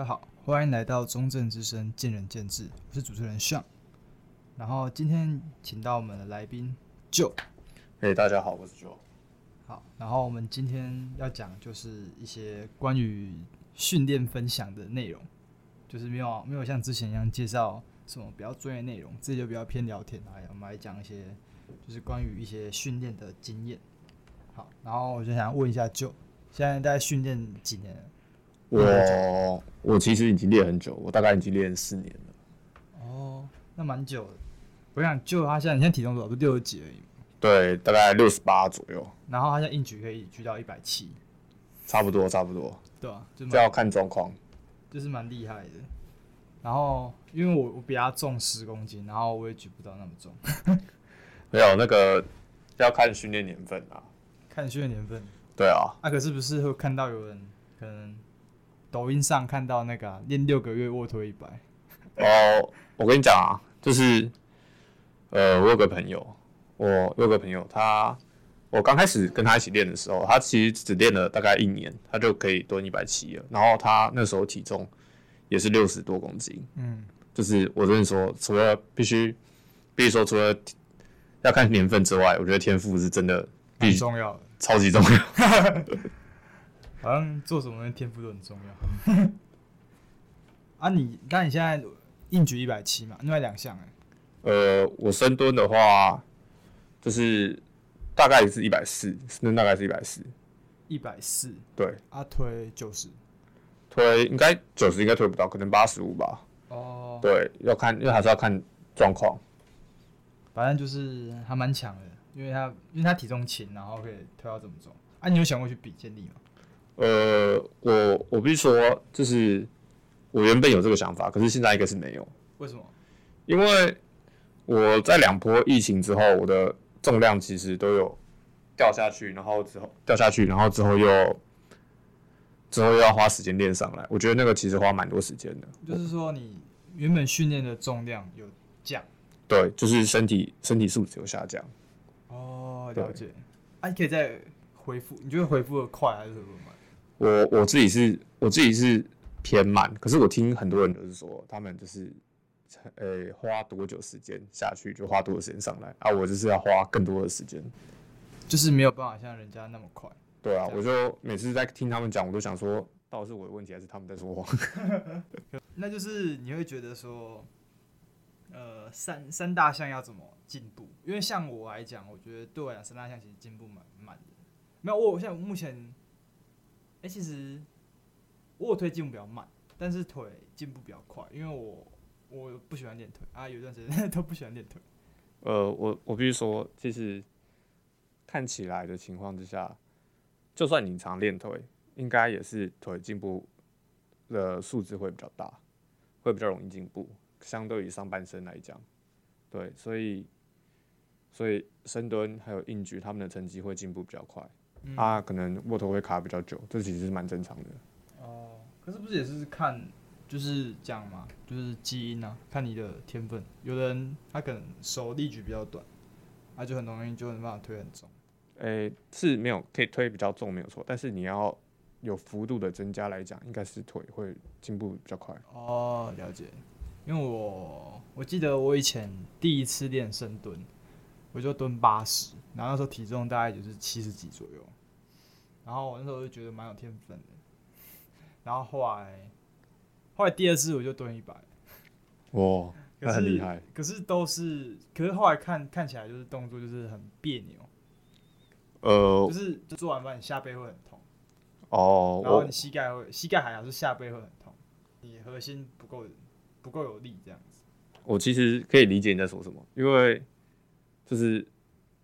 大家好，欢迎来到中正之声见仁见智，我是主持人 Sean。然后今天请到我们的来宾 Joe。嘿，大家好，我是 Joe。好，然后我们今天要讲就是一些关于训练分享的内容，就是没有没有像之前一样介绍什么比较专业内容，这就比较偏聊天来，我们来讲一些就是关于一些训练的经验。好，然后我就想问一下 Joe，现在在训练几年了？我我其实已经练很久，我大概已经练四年了。哦，那蛮久的。我想 Joe 他现在你现在体重多少？不是六十几而已吗？对，大概六十八左右。然后他现在硬举可以举到一百七，差不多差不多。对啊，就这要看状况，就是蛮厉害的。然后因为我我比他重十公斤，然后我也举不到那么重。没有那个要看训练年份啊，看训练年份。对啊。那、啊、可是不是会看到有人可能抖音上看到那个练、啊、六个月卧推一百？哦，我跟你讲啊，就是呃，我有个朋友，我有个朋友，他我刚开始跟他一起练的时候，他其实只练了大概一年，他就可以蹲一百七了。然后他那时候体重也是六十多公斤。嗯，就是我跟你说，除了必须必须说，除了要看年份之外，我觉得天赋是真的很重要的，超级重要。好像做什么天赋都很重要。啊你，你那你现在硬举一百七嘛？另外两项哎。呃，我深蹲的话，就是大概是一百四，深蹲大概是一百四。一百四。对。啊，推九十。推应该九十应该推不到，可能八十五吧。哦。对，要看，因为还是要看状况。反正就是还蛮强的，因为他因为他体重轻，然后可以推到这么重。啊，你有想过去比健力吗？呃，我我必须说，就是我原本有这个想法，可是现在应该是没有。为什么？因为我在两波疫情之后，我的重量其实都有掉下去，然后之后掉下去，然后之后又之后又要花时间练上来。我觉得那个其实花蛮多时间的。就是说，你原本训练的重量有降？对，就是身体身体素质有下降。哦，了解。啊，你可以再恢复？你觉得恢复的快还是恢复慢？我我自己是，我自己是偏慢，可是我听很多人都是说，他们就是，呃、欸，花多久时间下去就花多久时间上来啊，我就是要花更多的时间，就是没有办法像人家那么快。对啊，我就每次在听他们讲，我都想说，到底是我的问题还是他们在说谎？那就是你会觉得说，呃，三三大项要怎么进步？因为像我来讲，我觉得对我来讲三大项其实进步蛮慢的。没有，我现在目前。哎、欸，其实卧推进步比较慢，但是腿进步比较快，因为我我不喜欢练腿啊，有段时间 都不喜欢练腿。呃，我我必须说，其实看起来的情况之下，就算你常练腿，应该也是腿进步的数字会比较大，会比较容易进步，相对于上半身来讲，对，所以所以深蹲还有硬举，他们的成绩会进步比较快。嗯、啊，可能握头会卡比较久，这其实是蛮正常的。哦，可是不是也是看，就是讲嘛，就是基因啊，看你的天分。有的人他可能手力举比较短，他就很容易就没办法推很重。诶、欸，是没有可以推比较重没有错，但是你要有幅度的增加来讲，应该是腿会进步比较快。哦，了解。因为我我记得我以前第一次练深蹲。我就蹲八十，然后那时候体重大概就是七十几左右，然后我那时候就觉得蛮有天分的，然后后来，后来第二次我就蹲一百，哇，那很厉害。可是都是，可是后来看看起来就是动作就是很别扭，呃，就是就做完饭你下背会很痛，哦，然后你膝盖会膝盖还好，是下背会很痛，你核心不够不够有力这样子。我其实可以理解你在说什么，因为。就是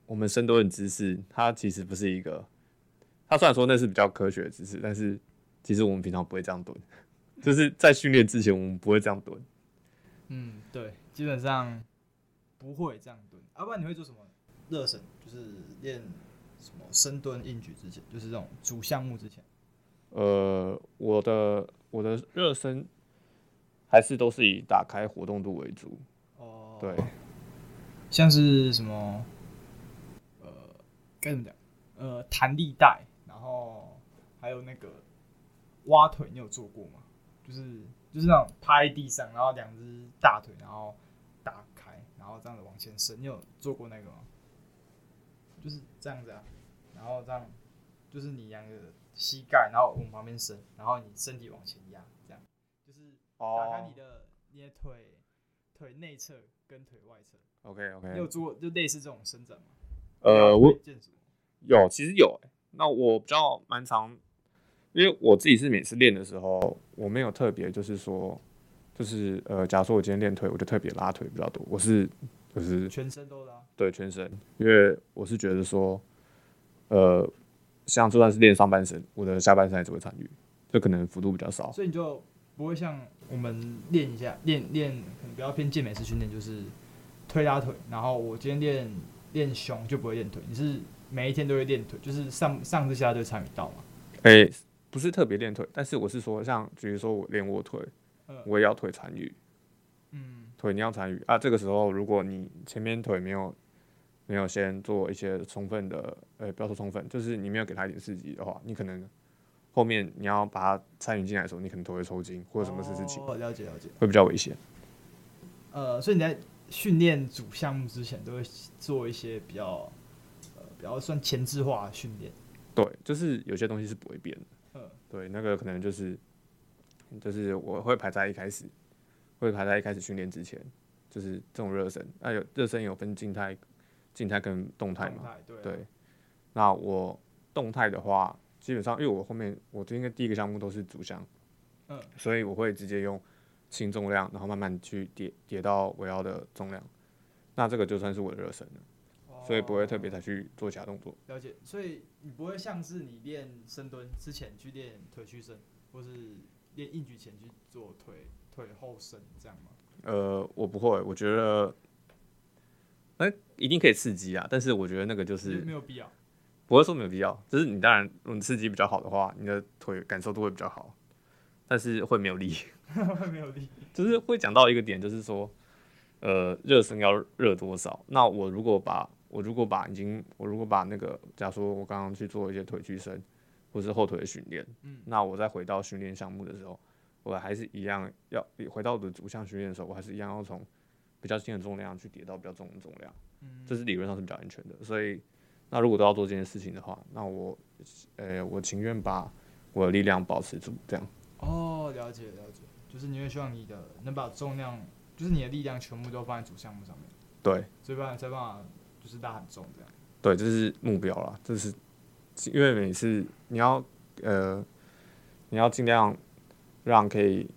我们深蹲的姿势，它其实不是一个。它虽然说那是比较科学的姿势，但是其实我们平常不会这样蹲。就是在训练之前，我们不会这样蹲。嗯，对，基本上不会这样蹲。要、啊、不然你会做什么热身？就是练什么深蹲、硬举之前，就是这种主项目之前。呃，我的我的热身还是都是以打开活动度为主。哦，对。像是什么，呃，该怎么讲？呃，弹力带，然后还有那个蛙腿，你有做过吗？就是就是那种趴在地上，然后两只大腿然后打开，然后这样子往前伸。你有做过那个吗？就是这样子啊，然后这样，就是你两个膝盖，然后往旁边伸，然后你身体往前压，这样，就是打开你的、oh. 你的腿腿内侧跟腿外侧。OK OK。你有做过就类似这种伸展吗？呃，我有，其实有、欸。那我比较蛮常，因为我自己是每次练的时候，我没有特别就是说，就是呃，假如说我今天练腿，我就特别拉腿比较多。我是就是全身都拉。对，全身，因为我是觉得说，呃，像就算是练上半身，我的下半身还是会参与，就可能幅度比较少。所以你就不会像我们练一下，练练可能比较偏健美式训练，就是推拉腿。然后我今天练练胸就不会练腿，你是每一天都会练腿，就是上上至下都参与到嘛？诶、欸，不是特别练腿，但是我是说，像比如说我练卧推，我也要腿参与。嗯，腿你要参与啊。这个时候如果你前面腿没有没有先做一些充分的，呃，不要说充分，就是你没有给他一点刺激的话，你可能后面你要把它参与进来的时候，你可能头会抽筋或者什么事情。哦，了解了解，会比较危险。呃，所以你在训练主项目之前，都会做一些比较，呃，比较算前置化的训练。对，就是有些东西是不会变的。嗯，对，那个可能就是，就是我会排在一开始，会排在一开始训练之前，就是这种热身。那有热身有分静态。静态跟动态嘛，对，对，那我动态的话，基本上因为我后面我今天第一个项目都是主项，嗯，所以我会直接用轻重量，然后慢慢去叠叠到我要的重量，那这个就算是我的热身了，哦，所以不会特别再去做其他动作。了解，所以你不会像是你练深蹲之前去练腿屈伸，或是练硬举前去做腿腿后伸这样吗？呃，我不会，我觉得。哎、欸，一定可以刺激啊！但是我觉得那个就是没有必要，不会说没有必要。就是你当然，如果你刺激比较好的话，你的腿感受度会比较好，但是会没有力，会没有力。就是会讲到一个点，就是说，呃，热身要热多少？那我如果把我如果把已经我如果把那个，假如说我刚刚去做一些腿屈伸或是后腿的训练，嗯，那我再回到训练项目的时候，我还是一样要回到我的主项训练的时候，我还是一样要从。比较轻的重量去叠到比较重的重量，嗯这是理论上是比较安全的。所以，那如果都要做这件事情的话，那我，呃、欸，我情愿把我的力量保持住，这样。哦，了解了解，就是你会希望你的能把重量，就是你的力量全部都放在主项目上面。对，所以办才办法就是拉很重这样。对，这是目标啦，这是因为每次你要呃，你要尽量让可以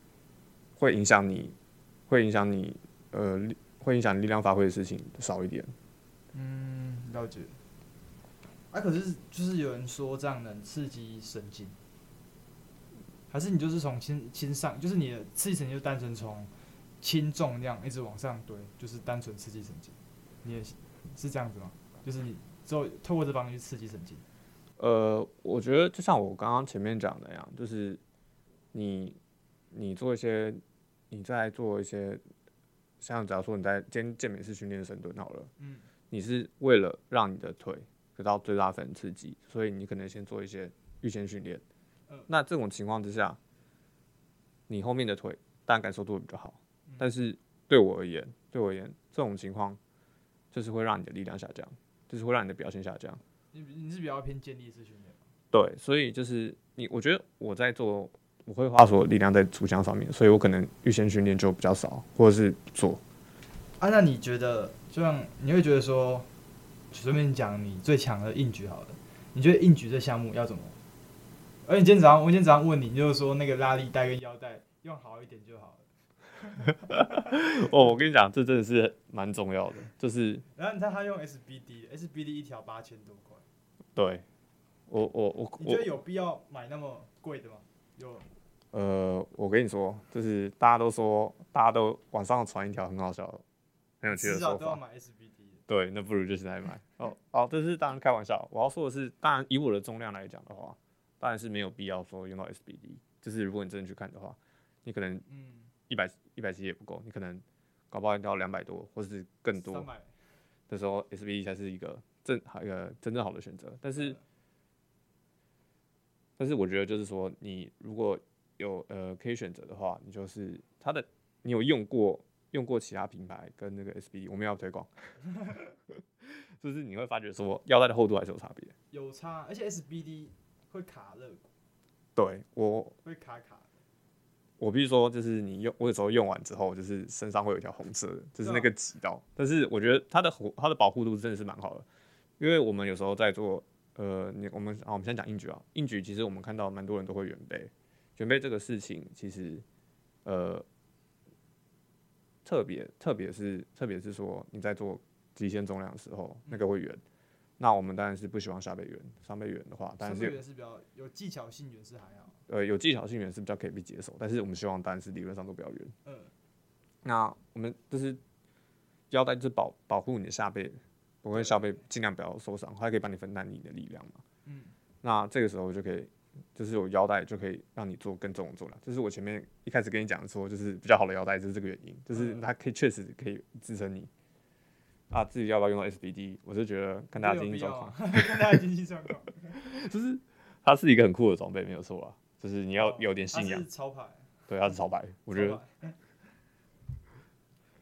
会影响你，会影响你。呃，会影响力量发挥的事情少一点。嗯，了解。啊，可是就是有人说这样能刺激神经，还是你就是从轻轻上，就是你的刺激神经就单纯从轻重量一直往上堆，就是单纯刺激神经。你也是是这样子吗？就是你之后透过这方面去刺激神经。呃，我觉得就像我刚刚前面讲的那样，就是你你做一些，你在做一些。像假如说你在健健美式训练深蹲好了，嗯，你是为了让你的腿得到最大分刺激，所以你可能先做一些预先训练，嗯，那这种情况之下，你后面的腿当然感受度会比较好，嗯，但是对我而言，对我而言，这种情况就是会让你的力量下降，就是会让你的表现下降。你你是比较偏健力式训练？对，所以就是你，我觉得我在做。我会花所有力量在主项上面，所以我可能预先训练就比较少，或者是做。啊，那你觉得，就像你会觉得说，随便讲你最强的硬举好了，你觉得硬举这项目要怎么？而你今天早上，我今天早上问你，你就是说那个拉力带跟腰带用好一点就好了。哦，我跟你讲，这真的是蛮重要的，就是。然 后你看他用 SBD，SBD 一条八千多块。对，我我我，你觉得有必要买那么贵的吗？有。呃，我跟你说，就是大家都说，大家都网上传一条很好笑的、很有趣的说法。对，那不如就现在买。哦好，这是当然开玩笑。我要说的是，当然以我的重量来讲的话，当然是没有必要说用到 SBD。就是如果你真的去看的话，你可能一百一百七也不够，你可能搞不好要两百多，或是更多。的时候 SBD 才是一个正好一个真正好的选择。但是，但是我觉得就是说，你如果有呃可以选择的话，你就是它的，你有用过用过其他品牌跟那个 SBD，我们要推广，就是你会发觉说腰带的厚度还是有差别，有差，而且 SBD 会卡肋骨，对我会卡卡。我必须说，就是你用，我有时候用完之后，就是身上会有一条红色的，就是那个挤到。但是我觉得它的它的保护度真的是蛮好的，因为我们有时候在做，呃，你我们啊，我们先讲硬举啊，硬举其实我们看到蛮多人都会远背，远背这个事情其实，呃，特别特别是特别是说你在做极限重量的时候，那个会圆。那我们当然是不希望下背圆，上背圆的话，但是圆是比较有技巧性，圆是还好。呃，有技巧性圆是比较可以被接受，但是我们希望当然是理论上都不要圆。嗯。那我们就是腰带，就是保保护你的下背，不会下背尽量不要受伤，它还可以帮你分担你的力量嘛。嗯。那这个时候就可以，就是有腰带就可以让你做更重的重量。这是我前面一开始跟你讲说，就是比较好的腰带就是这个原因，就是它可以确实可以支撑你。啊，自己要不要用到 SBD？我是觉得看大家经济状况，看大家经济状况，就是它是一个很酷的装备，没有错啊。就是你要有点信仰。它是潮牌。对，它是超牌。我觉得。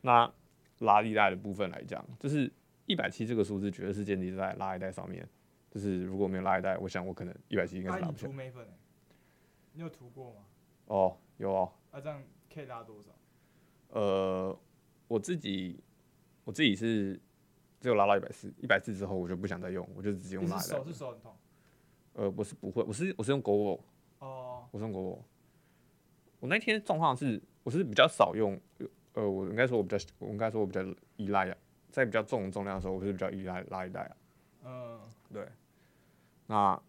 那拉力带的部分来讲，就是一百七这个数字绝对是建立在拉力带上面。就是如果没有拉一带，我想我可能一百七应该是拉不起来。涂眉粉，你有涂过吗？哦，有哦。啊，这样可以拉多少？呃，我自己。我自己是只有拉到一百四，一百四之后我就不想再用，我就直接用拉的。手是手很痛？呃，我是不会，我是我是用 GOGO。哦。我是用 GOGO。我那天状况是，我是比较少用，呃，我应该说我比较，我应该说我比较依赖啊，在比较重的重量的时候，我是比较依赖拉一带啊。嗯。对。那，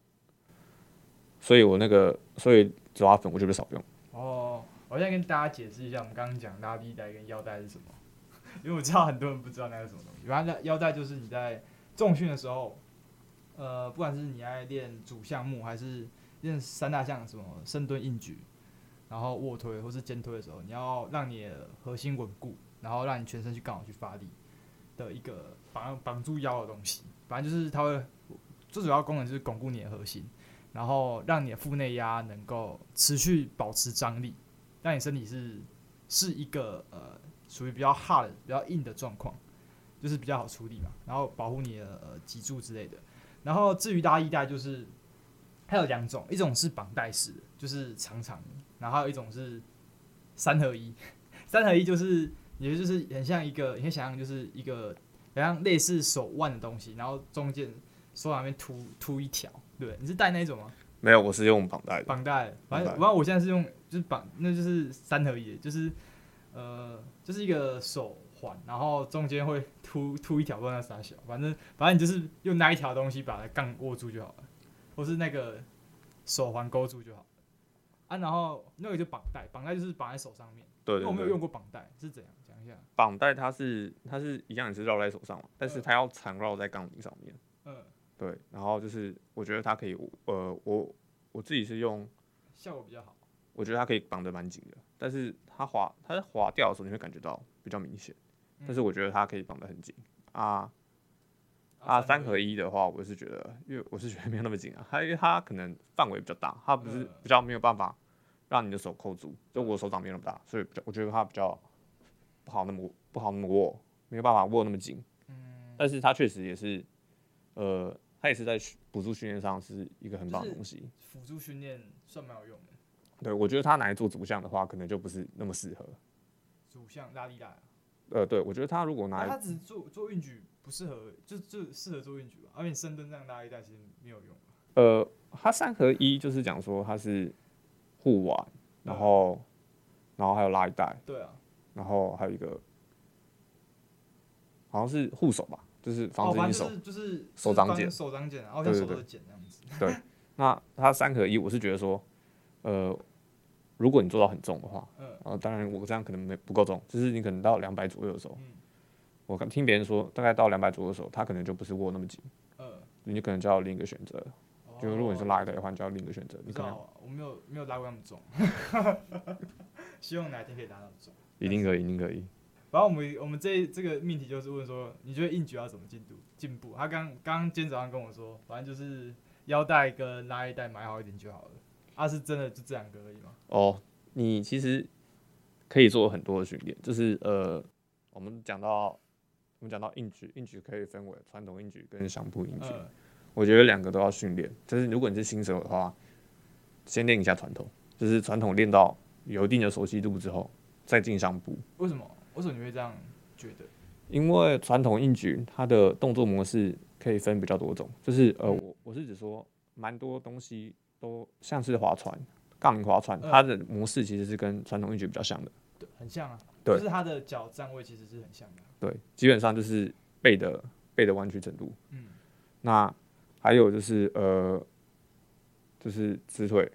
所以我那个，所以紫花粉我就比较少用。哦，我现在跟大家解释一下，我们刚刚讲拉力带跟腰带是什么。因为我知道很多人不知道那是什么东西，反正腰带就是你在重训的时候，呃，不管是你在练主项目还是练三大项，什么深蹲、硬举，然后卧推或是肩推的时候，你要让你的核心稳固，然后让你全身去刚好去发力的一个绑绑住腰的东西。反正就是它会最主要功能就是巩固你的核心，然后让你的腹内压能够持续保持张力，让你身体是是一个呃。属于比较 hard、比较硬的状况，就是比较好处理嘛。然后保护你的脊柱之类的。然后至于拉力带，就是它有两种，一种是绑带式的，就是长长的；然后还有一种是三合一。三合一就是，也就是很像一个，你可以想象就是一个，好像类似手腕的东西，然后中间手腕那边凸凸一条。对，你是戴那一种吗？没有，我是用绑带的。绑带，反正反正我现在是用，就是绑，那就是三合一，就是。呃，就是一个手环，然后中间会凸凸一条，不知道那啥小，反正反正你就是用那一条东西把它杠握住就好了，或是那个手环勾住就好了。啊，然后那个就绑带，绑带就是绑在手上面。对，我没有用过绑带是怎样？讲一下。绑带它是它是一样也是绕在手上嘛，但是它要缠绕在杠铃上面。嗯。对，然后就是我觉得它可以，呃，我我自己是用效果比较好。我觉得它可以绑得蛮紧的，但是它滑，它在滑掉的时候你会感觉到比较明显，嗯、但是我觉得它可以绑得很紧啊啊三合一的话，我是觉得，因为我是觉得没有那么紧啊，它因为它可能范围比较大，它不是比较没有办法让你的手扣住，就我手掌没有那么大，所以比较我觉得它比较不好那么不好那么握，没有办法握那么紧，嗯，但是它确实也是，呃，它也是在辅助训练上是一个很棒的东西，辅助训练算蛮有用的。对，我觉得他拿来做主项的话，可能就不是那么适合。主项拉力带。呃，对，我觉得他如果拿来，他只做做运举不适合，就就适合做运举吧。而且深蹲这样拉力带其实没有用。呃，他三合一就是讲说他是护腕，然后、嗯、然后还有拉力带。对啊。然后还有一个好像是护手吧，就是防止你手、哦、就是手掌茧，手掌茧，然后像手的样子。对，那它三合一，我是觉得说，呃。如果你做到很重的话，嗯，啊，当然我这样可能没不够重，就是你可能到两百左右的时候，嗯，我听别人说大概到两百左右的时候，他可能就不是握那么紧，嗯，你可能就要另一个选择，哦，就如果你是拉一个的话，你就要另一个选择。你可能我没有没有拉过那么重 希望哪天可以拉到重，一定可以，一定可以。然后我们我们这这个命题就是问说，你觉得硬举要怎么进度进步？他刚刚今天早上跟我说，反正就是腰带跟拉力带买好一点就好了。他、啊、是真的就这两个而已吗？哦，你其实可以做很多的训练，就是呃，我们讲到我们讲到硬举，硬举可以分为传统硬举跟相扑硬举，呃、我觉得两个都要训练。就是如果你是新手的话，先练一下传统，就是传统练到有一定的熟悉度之后，再进相扑。为什么？为什么你会这样觉得？因为传统硬举它的动作模式可以分比较多种，就是呃，我我是指说，蛮多东西都像是划船、杠铃划船，它的模式其实是跟传统硬举比较像的，对，很像啊，对，就是它的脚站位其实是很像的，对，基本上就是背的背的弯曲程度，嗯，那还有就是呃，就是直腿，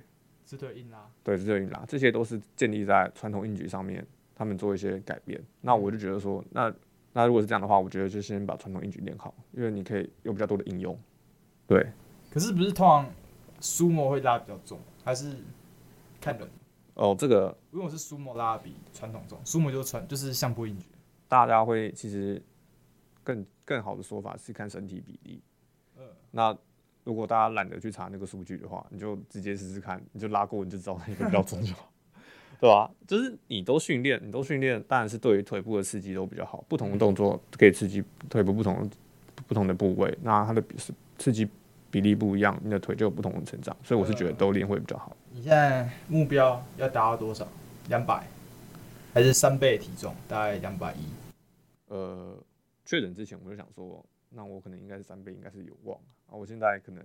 直腿硬拉，对，直腿硬拉，这些都是建立在传统硬举上面，他们做一些改变，那我就觉得说那。那如果是这样的话，我觉得就先把传统硬举练好，因为你可以有比较多的应用。对，可是不是通常 Sumo 会拉比较重，还是看人？哦，这个如果是 Sumo 拉比传统重，Sumo 就是传就是相扑硬举。大家会其实更更好的说法是看身体比例。嗯。那如果大家懒得去查那个数据的话，你就直接试试看，你就拉过你就知道哪个比较重就好。对吧、啊？就是你都训练，你都训练，当然是对于腿部的刺激都比较好。不同的动作可以刺激腿部不同不同的部位，那它的刺激比例不一样，你的腿就有不同的成长。所以我是觉得都练会比较好。你现在目标要达到多少？两百，还是三倍体重？大概两百一。呃，确诊之前我就想说，那我可能应该是三倍，应该是有望啊。我现在可能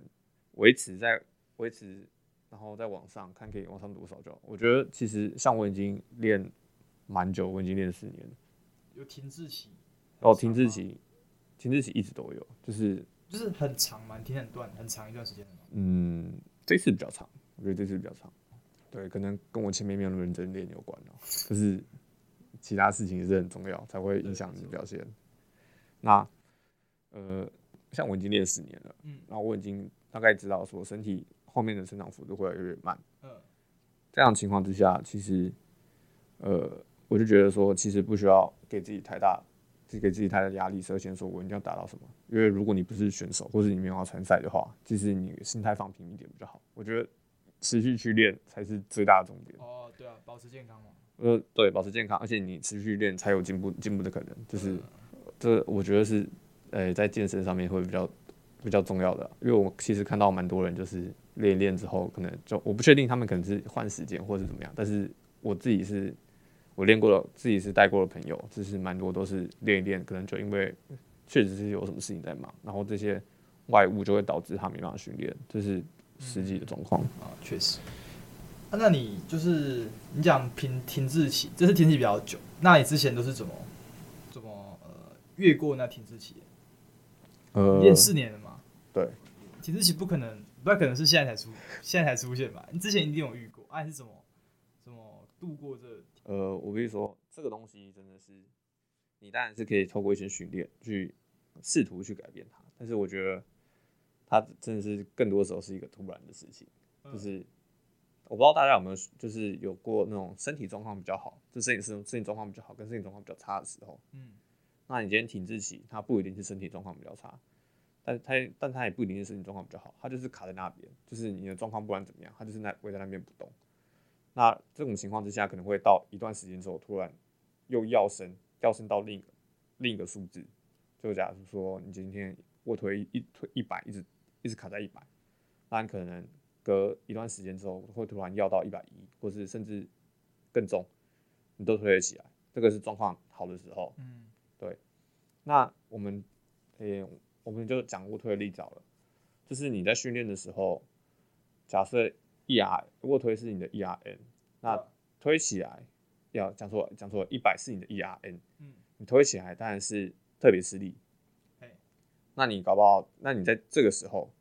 维持在维持。然后在网上看可以往上多少就好。我觉得其实像我已经练蛮久，我已经练四年了。有停滞期？哦，停滞期，停滞期一直都有，就是就是很长嘛，停很短，很长一段时间。嗯，这次比较长，我觉得这次比较长。对，可能跟我前面没有那么认真练有关哦。就是其他事情也是很重要，才会影响你的表现。那呃，像我已经练四年了，嗯，然后我已经大概知道说身体。后面的成长幅度会越来越慢。嗯，这样情况之下，其实，呃，我就觉得说，其实不需要给自己太大，给自己太大压力，设限，说我一定要达到什么。因为如果你不是选手，或是你没有要参赛的话，其实你心态放平一点比较好。我觉得持续去练才是最大的重点。哦，对啊，保持健康嘛。呃，对，保持健康，而且你持续练才有进步，进步的可能。就是，这我觉得是，呃，在健身上面会比较比较重要的。因为我其实看到蛮多人就是。练一练之后，可能就我不确定他们可能是换时间或者是怎么样，但是我自己是，我练过了，自己是带过的朋友，就是蛮多都是练一练，可能就因为确实是有什么事情在忙，然后这些外物就会导致他没办法训练，这是实际的状况啊，确实。啊，那你就是你讲停停滞期，这是停滞比较久，那你之前都是怎么怎么呃越过那停滞期？呃，练四年了嘛？对，停滞期不可能。不太可能是现在才出，现在才出现吧？你之前一定有遇过，哎、啊，是怎么怎么度过这？呃，我跟你说，这个东西真的是，你当然是可以透过一些训练去试图去改变它，但是我觉得它真的是更多时候是一个突然的事情。就是我不知道大家有没有，就是有过那种身体状况比较好，就身体身身体状况比较好，跟身体状况比较差的时候，嗯，那你今天停滞期，它不一定是身体状况比较差。但他，但他也不一定是身体状况比较好，他就是卡在那边，就是你的状况不管怎么样，他就是那围在那边不动。那这种情况之下，可能会到一段时间之后，突然又要升，要升到另一个另一个数字。就假如说你今天卧推一推一百，一直一直卡在一百，那你可能隔一段时间之后，会突然要到一百一，或是甚至更重，你都推得起来。这个是状况好的时候。嗯，对。那我们，诶、欸。我们就讲卧推的例子好了，就是你在训练的时候，假设 E R 卧推是你的 E R N，那推起来要讲错讲错，一百是你的 E R N，嗯，你推起来当然是特别吃力，那你搞不好，那你在这个时候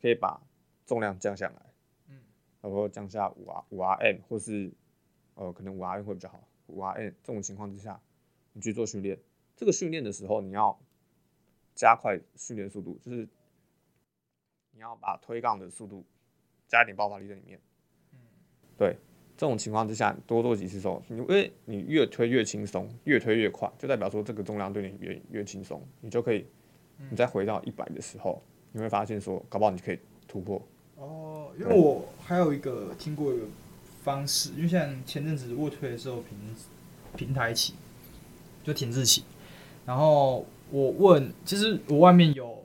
可以把重量降下来，嗯，然后降下五 R 五 R M 或是呃可能五 R M 会比较好，五 R M 这种情况之下，你去做训练，这个训练的时候你要。加快训练速度，就是你要把推杠的速度加一点爆发力在里面。嗯，对，这种情况之下多做几次之后，因为你越推越轻松，越推越快，就代表说这个重量对你越越轻松，你就可以，你再回到一百的时候，你会发现说，搞不好你可以突破。哦，因为我还有一个听过一个方式，因为像前阵子卧推的时候平平台起，就停滞起，然后我问，其实我外面有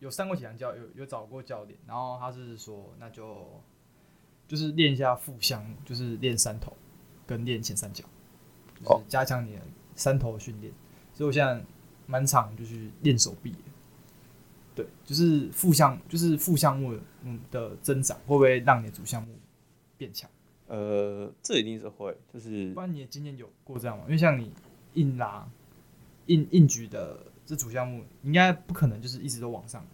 有上过体能教，有有找过教练，然后他是说，那就就是练一下副项目，就是练三头跟练前三角，就是加强你的三头训练。所以我现在蛮常就去练手臂。对，就是副项，就是副项目嗯的增长，会不会让你的主项目变强？呃，这一定是会，就是。不然你的经验有过这样吗？因为像你硬拉、硬硬举的这主项目，应该不可能就是一直都往上，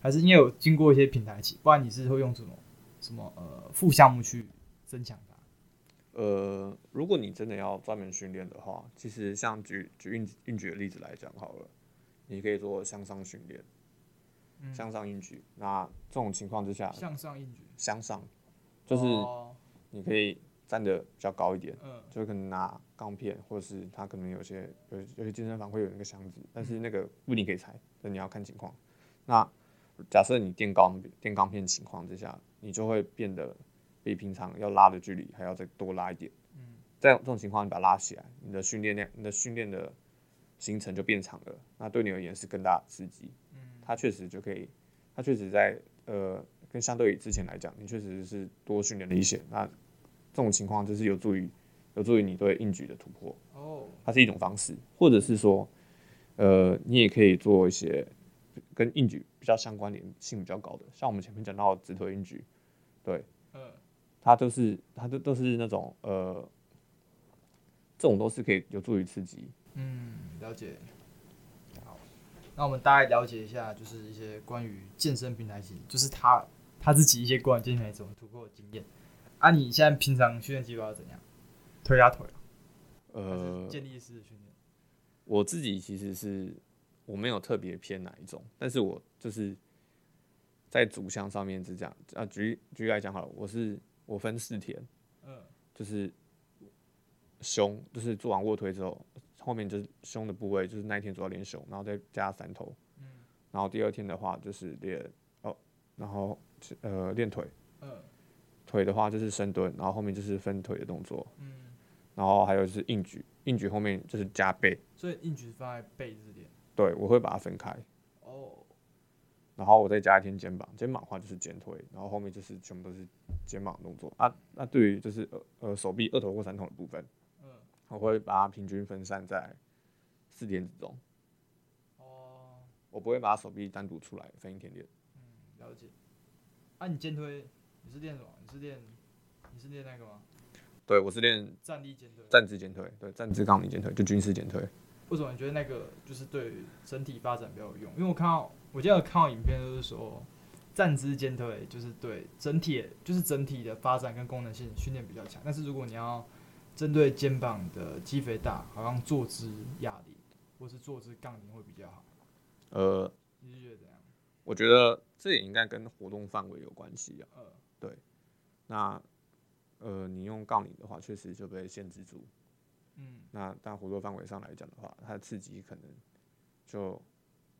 还是应该有经过一些平台期，不然你是会用什么什么呃副项目去增强它？呃，如果你真的要专门训练的话，其实像举举硬硬举的例子来讲好了，你可以做向上训练。向上硬举，那这种情况之下，向上硬举，向上，就是你可以站得比较高一点，嗯，就可能拿钢片，或者是他可能有些有有些健身房会有那个箱子，但是那个不一定可以拆，那你要看情况。那假设你垫钢垫钢片情况之下，你就会变得比平常要拉的距离还要再多拉一点，嗯，在这种情况你把它拉起来，你的训练量，你的训练的行程就变长了，那对你而言是更大的刺激。嗯它确实就可以，它确实在呃，跟相对于之前来讲，你确实是多训练了一些。那这种情况就是有助于有助于你对硬举的突破。哦，它是一种方式，或者是说，呃，你也可以做一些跟硬举比较相关联性比较高的，像我们前面讲到的直腿硬举，对，嗯，它都是它都都是那种呃，这种都是可以有助于刺激。嗯，了解。那我们大概了解一下，就是一些关于健身平台型，就是他他自己一些关于健身平台怎么突破的经验。啊，你现在平常训练计划要怎样？推压腿？呃，建立式训练。我自己其实是我没有特别偏哪一种，但是我就是在主项上面是这样啊。举举例来讲好了，我是我分四天，嗯，就是胸，就是做完卧推之后。后面就是胸的部位，就是那一天主要练胸，然后再加三头，嗯，然后第二天的话就是练哦，然后呃练腿，嗯，腿的话就是深蹲，然后后面就是分腿的动作，嗯，然后还有就是硬举，硬举后面就是加背，所以硬举放在背这边，对，我会把它分开，哦，然后我再加一天肩膀，肩膀的话就是肩推，然后后面就是全部都是肩膀的动作啊，那对于就是呃呃手臂二头或三头的部分。嗯我会把它平均分散在四天之中。哦。我不会把手臂单独出来分一天练。嗯，了解。啊，你肩推，你是练什么？你是练，你是练那个吗？对，我是练站立肩推。站姿肩推，对，站姿杠铃肩推，就军事肩推。为什么你觉得那个就是对整体发展比较有用？因为我看到，我记得看到影片就是说，站姿肩推就是对整体，就是整体的发展跟功能性训练比较强。但是如果你要针对肩膀的肌肥大，好像坐姿哑铃或是坐姿杠铃会比较好。呃，你是觉得怎样？我觉得这也应该跟活动范围有关系啊。呃，对。那呃，你用杠铃的话，确实就被限制住。嗯。那但活动范围上来讲的话，它的刺激可能就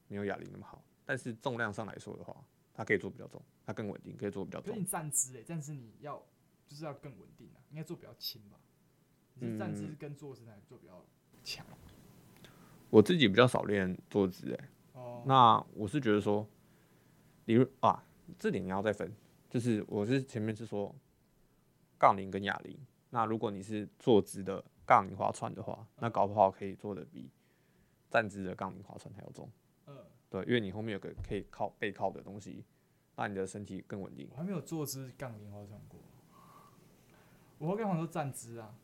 没有哑铃那么好。但是重量上来说的话，它可以做比较重，它更稳定，可以做比较重。可是你站姿诶，站姿你要就是要更稳定啊，应该做比较轻吧？是站姿跟坐姿来做比较强。我自己比较少练坐姿，哎，哦，那我是觉得说，比如啊，这点你要再分，就是我是前面是说杠铃跟哑铃，那如果你是坐姿的杠铃划船的话，那搞不好可以做的比站姿的杠铃划船还要重。嗯，对，因为你后面有个可以靠背靠的东西，那你的身体更稳定。我还没有坐姿杠铃划船过，我会跟很多站姿啊。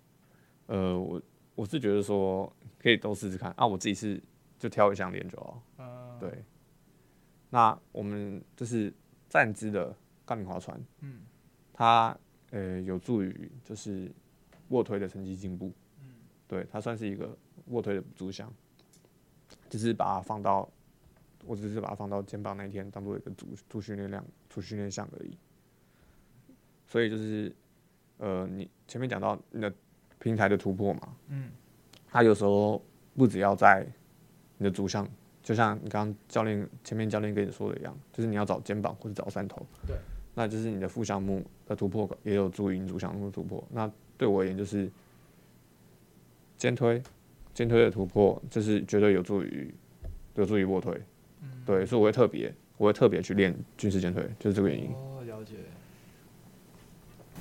呃，我我是觉得说可以都试试看啊，我自己是就挑一项练就好。嗯，对。那我们就是站姿的杠铃划船，嗯，它呃有助于就是卧推的成绩进步。嗯，对，它算是一个卧推的补助项，只是把它放到，我只是把它放到肩膀那一天当做一个主主训练量、主训练项而已。所以就是呃，你前面讲到你的。平台的突破嘛，嗯，它有时候不只要在你的主项，就像你刚刚教练前面教练跟你说的一样，就是你要找肩膀或者找三头，对，那就是你的副项目的突破也有助于你主项目的突破。那对我而言，就是肩推，肩推的突破，就是绝对有助于有助于卧推。嗯，对，所以我会特别，我会特别去练军事肩推，就是这个原因。哦，了解。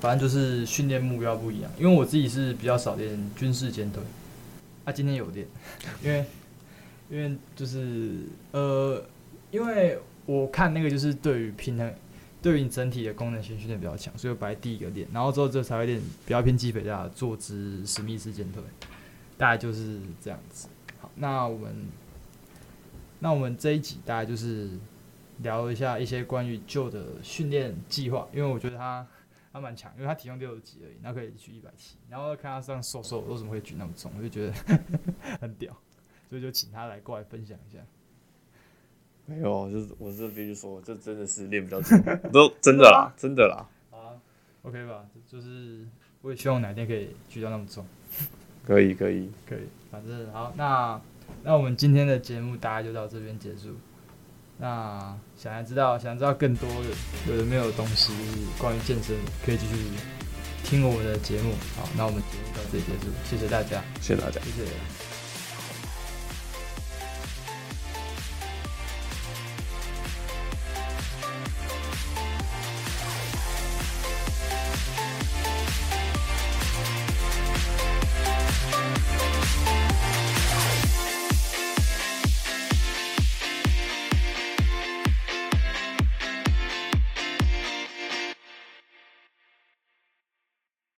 反正就是训练目标不一样，因为我自己是比较少练军事肩推。啊，今天有练，因为因为就是呃，因为我看那个就是对于平衡。对于你整体的功能性训练比较强，所以我摆第一个练，然后之后这才会练比较偏基本的坐姿史密斯肩推，大概就是这样子。好，那我们那我们这一集大概就是聊一下一些关于旧的训练计划，因为我觉得他他蛮强，因为他体重六十几而已，那可以举一百七，然后看他这样瘦瘦，为什么会举那么重，我就觉得 很屌，所以就请他来过来分享一下。没有，就是我是必须说，这真的是练比较重，都 真的啦，真的啦。啊，OK 吧，就是我也希望哪天可以举到那么重。可以，可以，可以。反正好，那那我们今天的节目大概就到这边结束。那想要知道，想要知道更多的有的没有东西关于健身，可以继续听我们的节目。好，那我们节目到这里结束，谢谢大家，谢谢大家，谢谢。